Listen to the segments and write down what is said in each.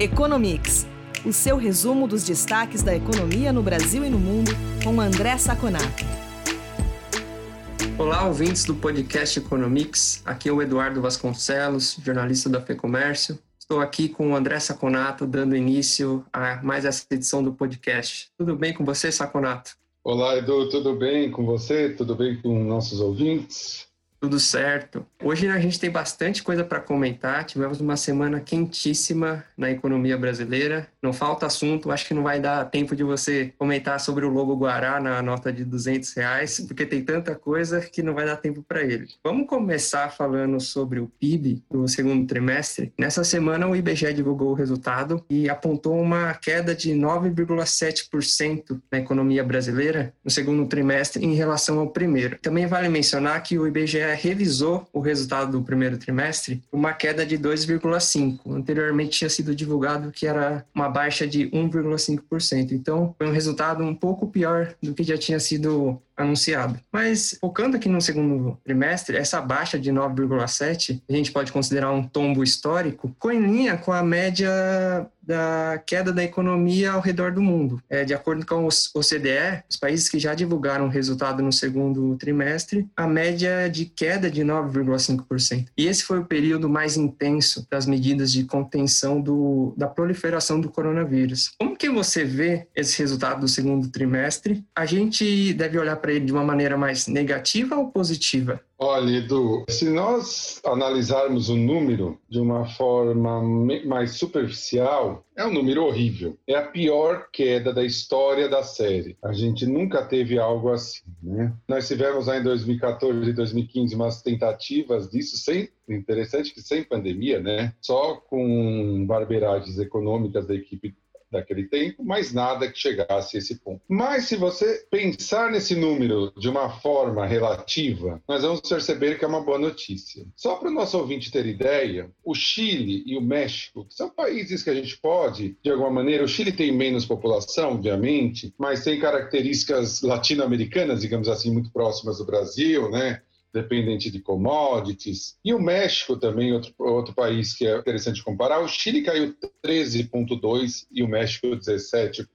Economics, o seu resumo dos destaques da economia no Brasil e no mundo, com André Saconato. Olá, ouvintes do podcast Economics. Aqui é o Eduardo Vasconcelos, jornalista da FEComércio. Estou aqui com o André Saconato, dando início a mais essa edição do podcast. Tudo bem com você, Saconato? Olá, Edu, tudo bem com você? Tudo bem com nossos ouvintes? Tudo certo. Hoje a gente tem bastante coisa para comentar. Tivemos uma semana quentíssima na economia brasileira. Não falta assunto. Acho que não vai dar tempo de você comentar sobre o logo Guará na nota de 200 reais, porque tem tanta coisa que não vai dar tempo para ele. Vamos começar falando sobre o PIB do segundo trimestre. Nessa semana o IBGE divulgou o resultado e apontou uma queda de 9,7% na economia brasileira no segundo trimestre em relação ao primeiro. Também vale mencionar que o IBGE revisou o resultado do primeiro trimestre, uma queda de 2,5%. Anteriormente tinha sido divulgado que era uma baixa de 1,5%. Então, foi um resultado um pouco pior do que já tinha sido anunciado. Mas focando aqui no segundo trimestre, essa baixa de 9,7, a gente pode considerar um tombo histórico, ficou em linha com a média da queda da economia ao redor do mundo. É, de acordo com o OCDE, os países que já divulgaram resultado no segundo trimestre, a média de queda de 9,5%. E esse foi o período mais intenso das medidas de contenção do, da proliferação do coronavírus. Como que você vê esse resultado do segundo trimestre? A gente deve olhar para ele de uma maneira mais negativa ou positiva? Olha, Edu, se nós analisarmos o número de uma forma mais superficial, é um número horrível. É a pior queda da história da série. A gente nunca teve algo assim, né? Nós tivemos lá em 2014 e 2015 umas tentativas disso, sem, interessante que sem pandemia, né? Só com barbeiragens econômicas da equipe daquele tempo, mas nada que chegasse a esse ponto. Mas se você pensar nesse número de uma forma relativa, nós vamos perceber que é uma boa notícia. Só para o nosso ouvinte ter ideia, o Chile e o México são países que a gente pode, de alguma maneira, o Chile tem menos população, obviamente, mas tem características latino-americanas, digamos assim, muito próximas do Brasil, né? Dependente de commodities. E o México também, outro, outro país que é interessante comparar, o Chile caiu 13,2% e o México 17%.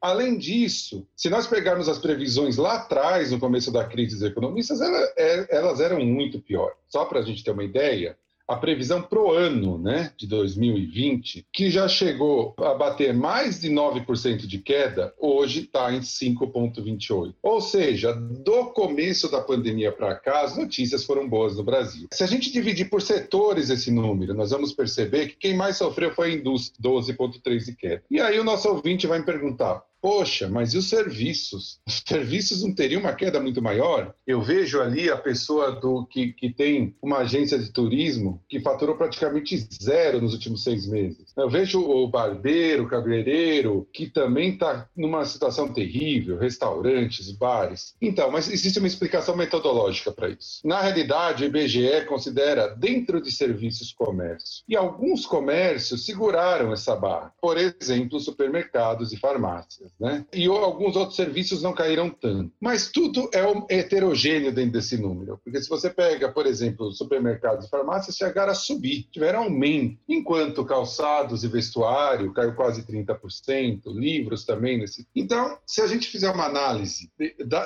Além disso, se nós pegarmos as previsões lá atrás, no começo da crise dos economistas, é, elas eram muito piores. Só para a gente ter uma ideia, a previsão para o ano né, de 2020, que já chegou a bater mais de 9% de queda, hoje está em 5,28%. Ou seja, do começo da pandemia para cá, as notícias foram boas no Brasil. Se a gente dividir por setores esse número, nós vamos perceber que quem mais sofreu foi a indústria, 12,3% de queda. E aí o nosso ouvinte vai me perguntar, Poxa, mas e os serviços? Os serviços não teriam uma queda muito maior? Eu vejo ali a pessoa do que, que tem uma agência de turismo que faturou praticamente zero nos últimos seis meses. Eu vejo o barbeiro, o cabeleireiro, que também está numa situação terrível, restaurantes, bares. Então, mas existe uma explicação metodológica para isso. Na realidade, o IBGE considera dentro de serviços comércio. E alguns comércios seguraram essa barra. Por exemplo, supermercados e farmácias né? E alguns outros serviços não caíram tanto. Mas tudo é heterogêneo dentro desse número, porque se você pega, por exemplo, supermercados e farmácias, chegaram a subir, tiveram aumento, enquanto calçados e vestuário caiu quase 30%, livros também nesse. Então, se a gente fizer uma análise,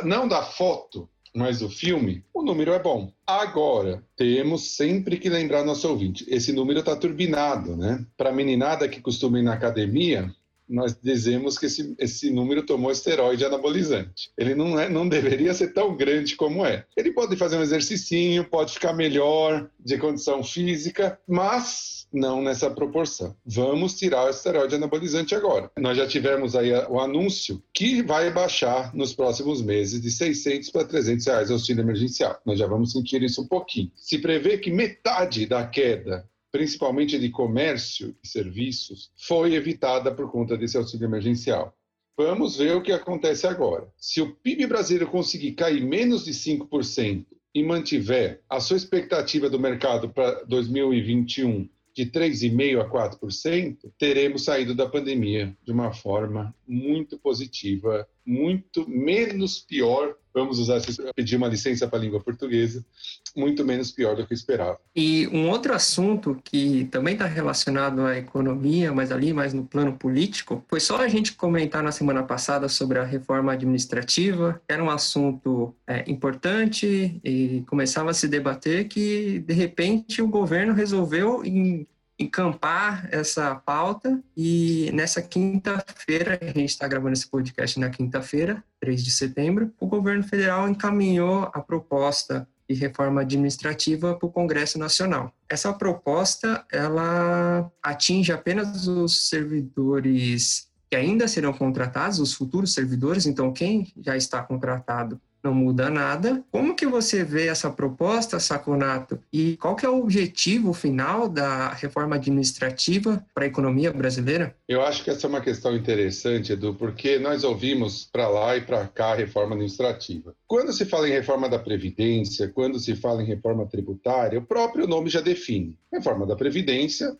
não da foto, mas do filme, o número é bom. Agora, temos sempre que lembrar nosso ouvinte, esse número está turbinado, né? Para meninada que costuma ir na academia, nós dizemos que esse, esse número tomou esteroide anabolizante. Ele não, é, não deveria ser tão grande como é. Ele pode fazer um exercício, pode ficar melhor de condição física, mas não nessa proporção. Vamos tirar o esteroide anabolizante agora. Nós já tivemos aí o anúncio que vai baixar nos próximos meses de 600 para 300 reais o auxílio emergencial. Nós já vamos sentir isso um pouquinho. Se prevê que metade da queda principalmente de comércio e serviços, foi evitada por conta desse auxílio emergencial. Vamos ver o que acontece agora. Se o PIB brasileiro conseguir cair menos de 5% e mantiver a sua expectativa do mercado para 2021 de 3,5% a 4%, teremos saído da pandemia de uma forma muito positiva, muito menos pior vamos usar, pedir uma licença para a língua portuguesa, muito menos pior do que esperava. E um outro assunto que também está relacionado à economia, mas ali mais no plano político, foi só a gente comentar na semana passada sobre a reforma administrativa, era um assunto é, importante e começava a se debater que, de repente, o governo resolveu em encampar essa pauta e nessa quinta-feira, a gente está gravando esse podcast na quinta-feira, 3 de setembro, o governo federal encaminhou a proposta de reforma administrativa para o Congresso Nacional. Essa proposta, ela atinge apenas os servidores que ainda serão contratados, os futuros servidores, então quem já está contratado não muda nada. Como que você vê essa proposta, Saconato? E qual que é o objetivo final da reforma administrativa para a economia brasileira? Eu acho que essa é uma questão interessante, Edu, porque nós ouvimos para lá e para cá a reforma administrativa. Quando se fala em reforma da Previdência, quando se fala em reforma tributária, o próprio nome já define. Reforma da Previdência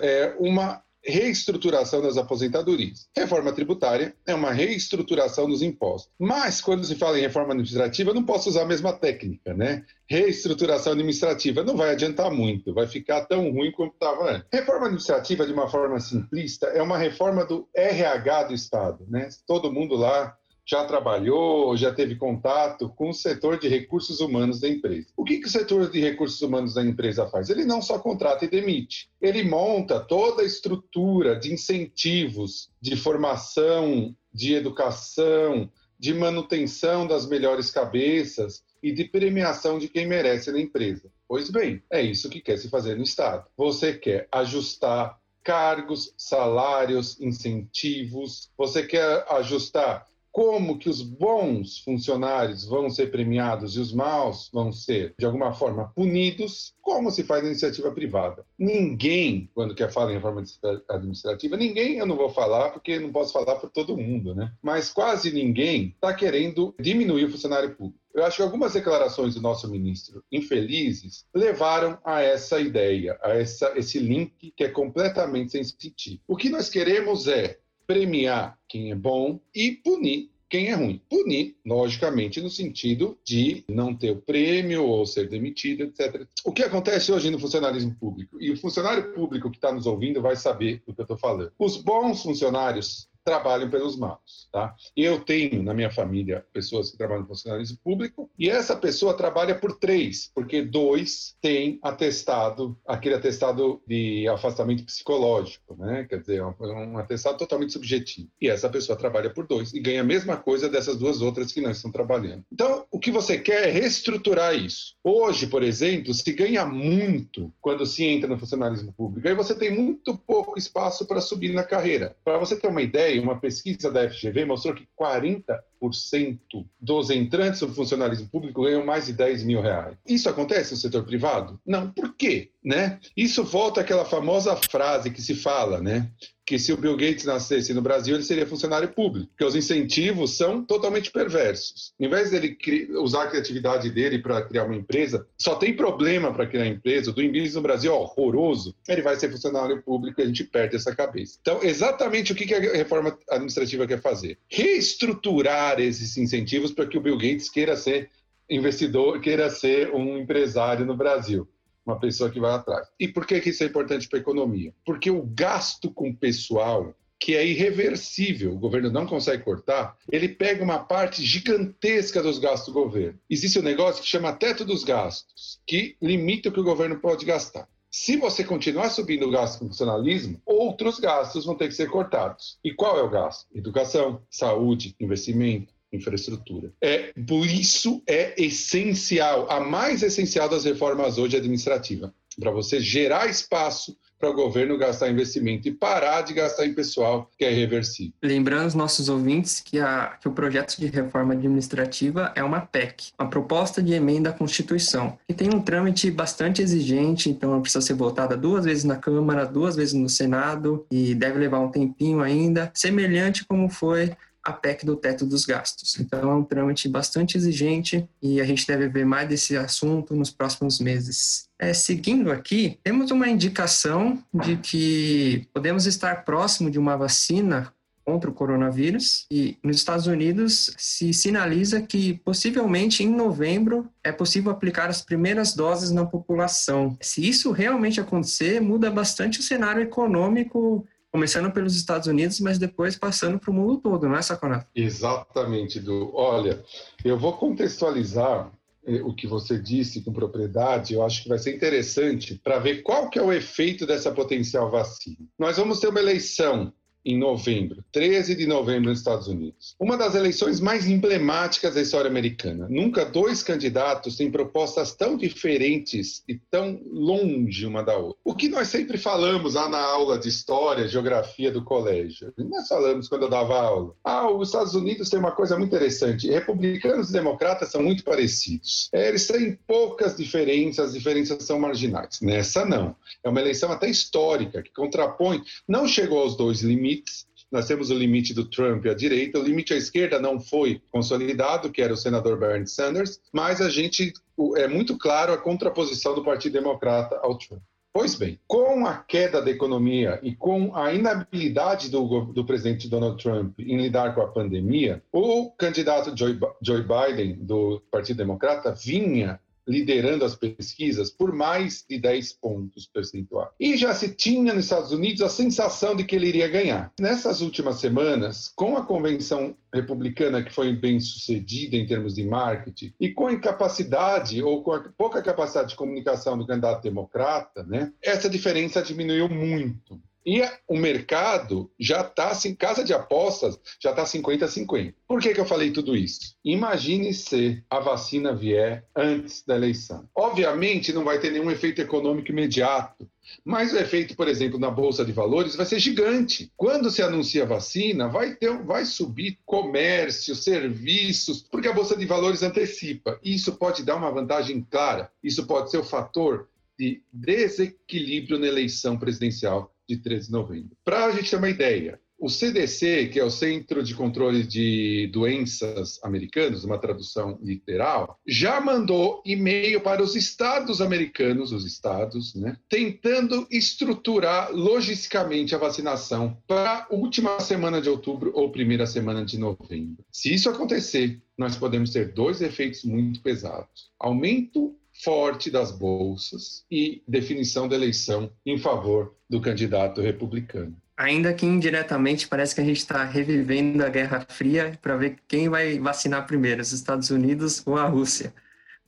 é uma reestruturação das aposentadorias. Reforma tributária é uma reestruturação dos impostos. Mas, quando se fala em reforma administrativa, não posso usar a mesma técnica, né? Reestruturação administrativa não vai adiantar muito, vai ficar tão ruim como estava antes. Reforma administrativa, de uma forma simplista, é uma reforma do RH do Estado, né? Todo mundo lá já trabalhou, já teve contato com o setor de recursos humanos da empresa. O que, que o setor de recursos humanos da empresa faz? Ele não só contrata e demite, ele monta toda a estrutura de incentivos, de formação, de educação, de manutenção das melhores cabeças e de premiação de quem merece na empresa. Pois bem, é isso que quer se fazer no Estado. Você quer ajustar cargos, salários, incentivos, você quer ajustar como que os bons funcionários vão ser premiados e os maus vão ser, de alguma forma, punidos, como se faz na iniciativa privada. Ninguém, quando quer falar em reforma administrativa, ninguém, eu não vou falar porque não posso falar por todo mundo, né? Mas quase ninguém está querendo diminuir o funcionário público. Eu acho que algumas declarações do nosso ministro, infelizes, levaram a essa ideia, a essa, esse link que é completamente sem sentido. O que nós queremos é premiar quem é bom e punir quem é ruim. Punir, logicamente, no sentido de não ter o prêmio ou ser demitido, etc. O que acontece hoje no funcionalismo público? E o funcionário público que está nos ouvindo vai saber do que eu estou falando. Os bons funcionários trabalham pelos maus, tá? Eu tenho na minha família pessoas que trabalham no funcionalismo público e essa pessoa trabalha por três, porque dois têm atestado, aquele atestado de afastamento psicológico, né? Quer dizer, um, um atestado totalmente subjetivo. E essa pessoa trabalha por dois e ganha a mesma coisa dessas duas outras que não estão trabalhando. Então, o que você quer é reestruturar isso. Hoje, por exemplo, se ganha muito quando se entra no funcionalismo público. Aí você tem muito pouco espaço para subir na carreira. Para você ter uma ideia, uma pesquisa da FGV mostrou que 40% dos entrantes no funcionalismo público ganham mais de 10 mil reais. Isso acontece no setor privado? Não. Por quê? Né? Isso volta àquela famosa frase que se fala, né? que se o Bill Gates nascesse no Brasil, ele seria funcionário público, porque os incentivos são totalmente perversos. Em vez dele usar a criatividade dele para criar uma empresa, só tem problema para criar empresa, o do no Brasil é horroroso, ele vai ser funcionário público e a gente perde essa cabeça. Então, exatamente o que a reforma administrativa quer fazer? Reestruturar esses incentivos para que o Bill Gates queira ser investidor, queira ser um empresário no Brasil uma pessoa que vai atrás. E por que, que isso é importante para a economia? Porque o gasto com pessoal, que é irreversível, o governo não consegue cortar, ele pega uma parte gigantesca dos gastos do governo. Existe um negócio que chama teto dos gastos, que limita o que o governo pode gastar. Se você continuar subindo o gasto com funcionalismo, outros gastos vão ter que ser cortados. E qual é o gasto? Educação, saúde, investimento, infraestrutura. É, por isso é essencial, a mais essencial das reformas hoje administrativa, para você gerar espaço para o governo gastar investimento e parar de gastar em pessoal, que é irreversível. Lembrando os nossos ouvintes que, a, que o projeto de reforma administrativa é uma PEC, uma proposta de emenda à Constituição, que tem um trâmite bastante exigente, então precisa ser votada duas vezes na Câmara, duas vezes no Senado e deve levar um tempinho ainda, semelhante como foi a PEC do teto dos gastos. Então, é um trâmite bastante exigente e a gente deve ver mais desse assunto nos próximos meses. É, seguindo aqui, temos uma indicação de que podemos estar próximo de uma vacina contra o coronavírus. E nos Estados Unidos se sinaliza que possivelmente em novembro é possível aplicar as primeiras doses na população. Se isso realmente acontecer, muda bastante o cenário econômico começando pelos Estados Unidos, mas depois passando para o mundo todo, não é, Saconato? Exatamente, Du. Olha, eu vou contextualizar eh, o que você disse com propriedade, eu acho que vai ser interessante para ver qual que é o efeito dessa potencial vacina. Nós vamos ter uma eleição em novembro, 13 de novembro nos Estados Unidos. Uma das eleições mais emblemáticas da história americana. Nunca dois candidatos têm propostas tão diferentes e tão longe uma da outra. O que nós sempre falamos lá na aula de história, geografia do colégio. Nós falamos quando eu dava aula. Ah, os Estados Unidos tem uma coisa muito interessante. Republicanos e democratas são muito parecidos. É, eles têm poucas diferenças, as diferenças são marginais. Nessa não. É uma eleição até histórica que contrapõe, não chegou aos dois limites limites. Nós temos o limite do Trump à direita, o limite à esquerda não foi consolidado, que era o senador Bernie Sanders, mas a gente é muito claro a contraposição do Partido Democrata ao Trump. Pois bem, com a queda da economia e com a inabilidade do, do, presidente Donald Trump em lidar com a pandemia, o candidato Joe, Joe Biden, do Partido Democrata, vinha liderando as pesquisas por mais de 10 pontos percentuais. E já se tinha nos Estados Unidos a sensação de que ele iria ganhar. Nessas últimas semanas, com a convenção republicana que foi bem sucedida em termos de marketing e com a incapacidade ou com a pouca capacidade de comunicação do candidato democrata, né, essa diferença diminuiu muito. E o mercado já está, assim, casa de apostas, já está 50 a 50. Por que, que eu falei tudo isso? Imagine se a vacina vier antes da eleição. Obviamente, não vai ter nenhum efeito econômico imediato, mas o efeito, por exemplo, na bolsa de valores vai ser gigante. Quando se anuncia a vacina, vai ter, vai subir comércio, serviços, porque a bolsa de valores antecipa. Isso pode dar uma vantagem clara. Isso pode ser o fator de desequilíbrio na eleição presidencial de 13 de novembro. Para a gente ter uma ideia, o CDC, que é o Centro de Controle de Doenças Americanos, uma tradução literal, já mandou e-mail para os estados americanos, os estados, né, tentando estruturar logisticamente a vacinação para a última semana de outubro ou primeira semana de novembro. Se isso acontecer, nós podemos ter dois efeitos muito pesados: aumento forte das bolsas e definição da eleição em favor do candidato republicano. Ainda que indiretamente parece que a gente está revivendo a Guerra Fria para ver quem vai vacinar primeiro, os Estados Unidos ou a Rússia.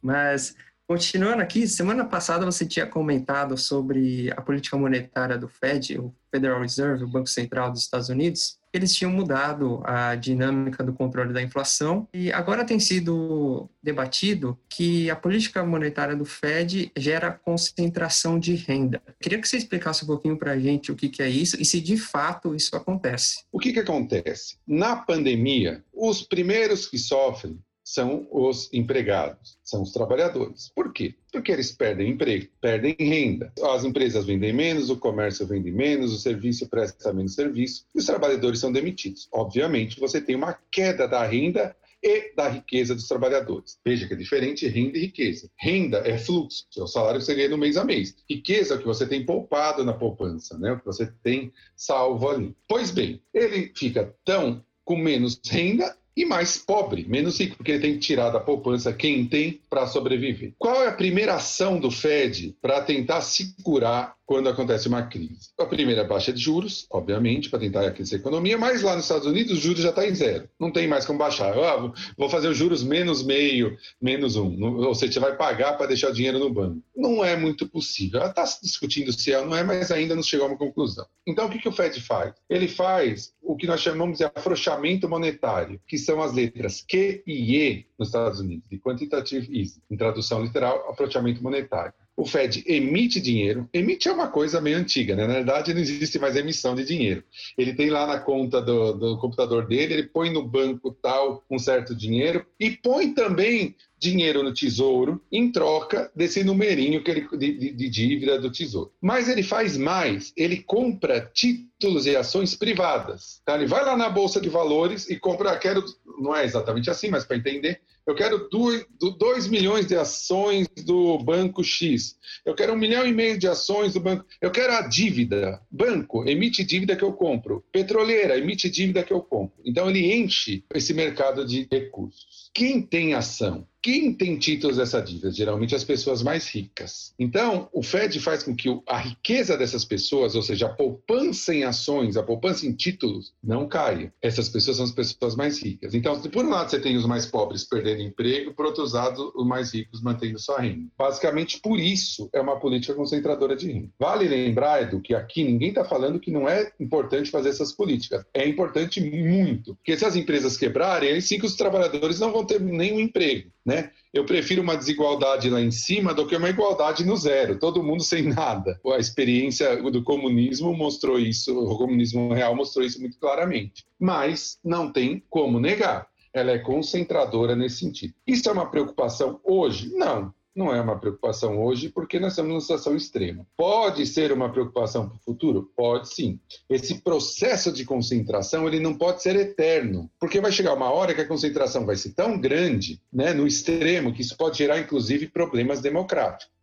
Mas continuando aqui, semana passada você tinha comentado sobre a política monetária do Fed, o Federal Reserve, o Banco Central dos Estados Unidos, eles tinham mudado a dinâmica do controle da inflação e agora tem sido debatido que a política monetária do Fed gera concentração de renda. Queria que você explicasse um pouquinho para a gente o que, é isso e se de fato isso acontece. O que, que acontece? Na pandemia, os primeiros que sofrem são os empregados, são os trabalhadores. Por quê? Porque eles perdem emprego, perdem renda. As empresas vendem menos, o comércio vende menos, o serviço presta menos serviço e os trabalhadores são demitidos. Obviamente, você tem uma queda da renda e da riqueza dos trabalhadores. Veja que é diferente renda e riqueza. Renda é fluxo, é o salário que você ganha no mês a mês. Riqueza é o que você tem poupado na poupança, né? o que você tem salvo ali. Pois bem, ele fica tão com menos renda e mais pobre, menos rico, porque ele tem que tirar da poupança quem tem para sobreviver. Qual é a primeira ação do Fed para tentar segurar quando acontece uma crise? A primeira é a baixa de juros, obviamente, para tentar aquecer a economia, mas lá nos Estados Unidos o juros já está em zero. Não tem mais como baixar. Ah, vou fazer os juros menos meio, menos um. Ou seja, você vai pagar para deixar o dinheiro no banco. Não é muito possível. Ela está discutindo se é ou não é, mas ainda não chegou a uma conclusão. Então, o que, que o Fed faz? Ele faz o que nós chamamos de afrouxamento monetário, que são as letras Q e E nos Estados Unidos, de quantitative easing, em tradução literal, afrouxamento monetário. O Fed emite dinheiro. Emite é uma coisa meio antiga, né? Na verdade, não existe mais emissão de dinheiro. Ele tem lá na conta do, do computador dele, ele põe no banco tal um certo dinheiro e põe também dinheiro no tesouro em troca desse numerinho que ele, de, de, dívida do tesouro. Mas ele faz mais, ele compra títulos e ações privadas. Tá? Ele vai lá na Bolsa de Valores e compra, quero não é exatamente assim, mas para entender, eu quero 2 milhões de ações do banco X. Eu quero um milhão e meio de ações do banco. Eu quero a dívida. Banco emite dívida que eu compro. Petroleira emite dívida que eu compro. Então ele enche esse mercado de recursos. Quem tem ação? Quem tem títulos dessa dívida? Geralmente as pessoas mais ricas. Então, o Fed faz com que a riqueza dessas pessoas, ou seja, a poupança em ações, a poupança em títulos, não caia. Essas pessoas são as pessoas mais ricas. Então, por um lado, você tem os mais pobres perdendo emprego, por outro lado, os mais ricos mantendo sua renda. Basicamente, por isso é uma política concentradora de renda. Vale lembrar, Edu, que aqui ninguém está falando que não é importante fazer essas políticas. É importante muito. Porque se as empresas quebrarem, aí sim que os trabalhadores não vão ter nenhum emprego. Né? Eu prefiro uma desigualdade lá em cima do que uma igualdade no zero, todo mundo sem nada. A experiência do comunismo mostrou isso, o comunismo real mostrou isso muito claramente. Mas não tem como negar. Ela é concentradora nesse sentido. Isso é uma preocupação hoje? Não não é uma preocupação hoje, porque nós estamos numa situação extrema. Pode ser uma preocupação para o futuro? Pode sim. Esse processo de concentração ele não pode ser eterno, porque vai chegar uma hora que a concentração vai ser tão grande, né, no extremo, que isso pode gerar, inclusive, problemas democráticos.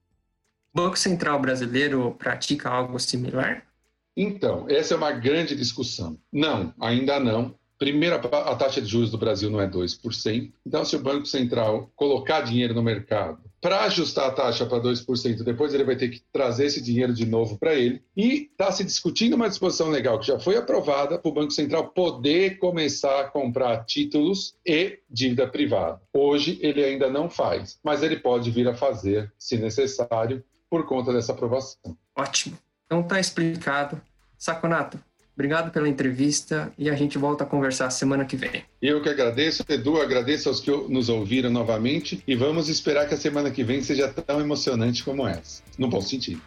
O Banco Central brasileiro pratica algo similar? Então, essa é uma grande discussão. Não, ainda não. Primeiro, a taxa de juros do Brasil não é 2%. Então, se o Banco Central colocar dinheiro no mercado para ajustar a taxa para 2%, depois ele vai ter que trazer esse dinheiro de novo para ele. E está se discutindo uma disposição legal que já foi aprovada para o Banco Central poder começar a comprar títulos e dívida privada. Hoje ele ainda não faz, mas ele pode vir a fazer, se necessário, por conta dessa aprovação. Ótimo. Então está explicado. Saconato, Obrigado pela entrevista e a gente volta a conversar semana que vem. Eu que agradeço, Edu, agradeço aos que nos ouviram novamente e vamos esperar que a semana que vem seja tão emocionante como essa, no bom sentido.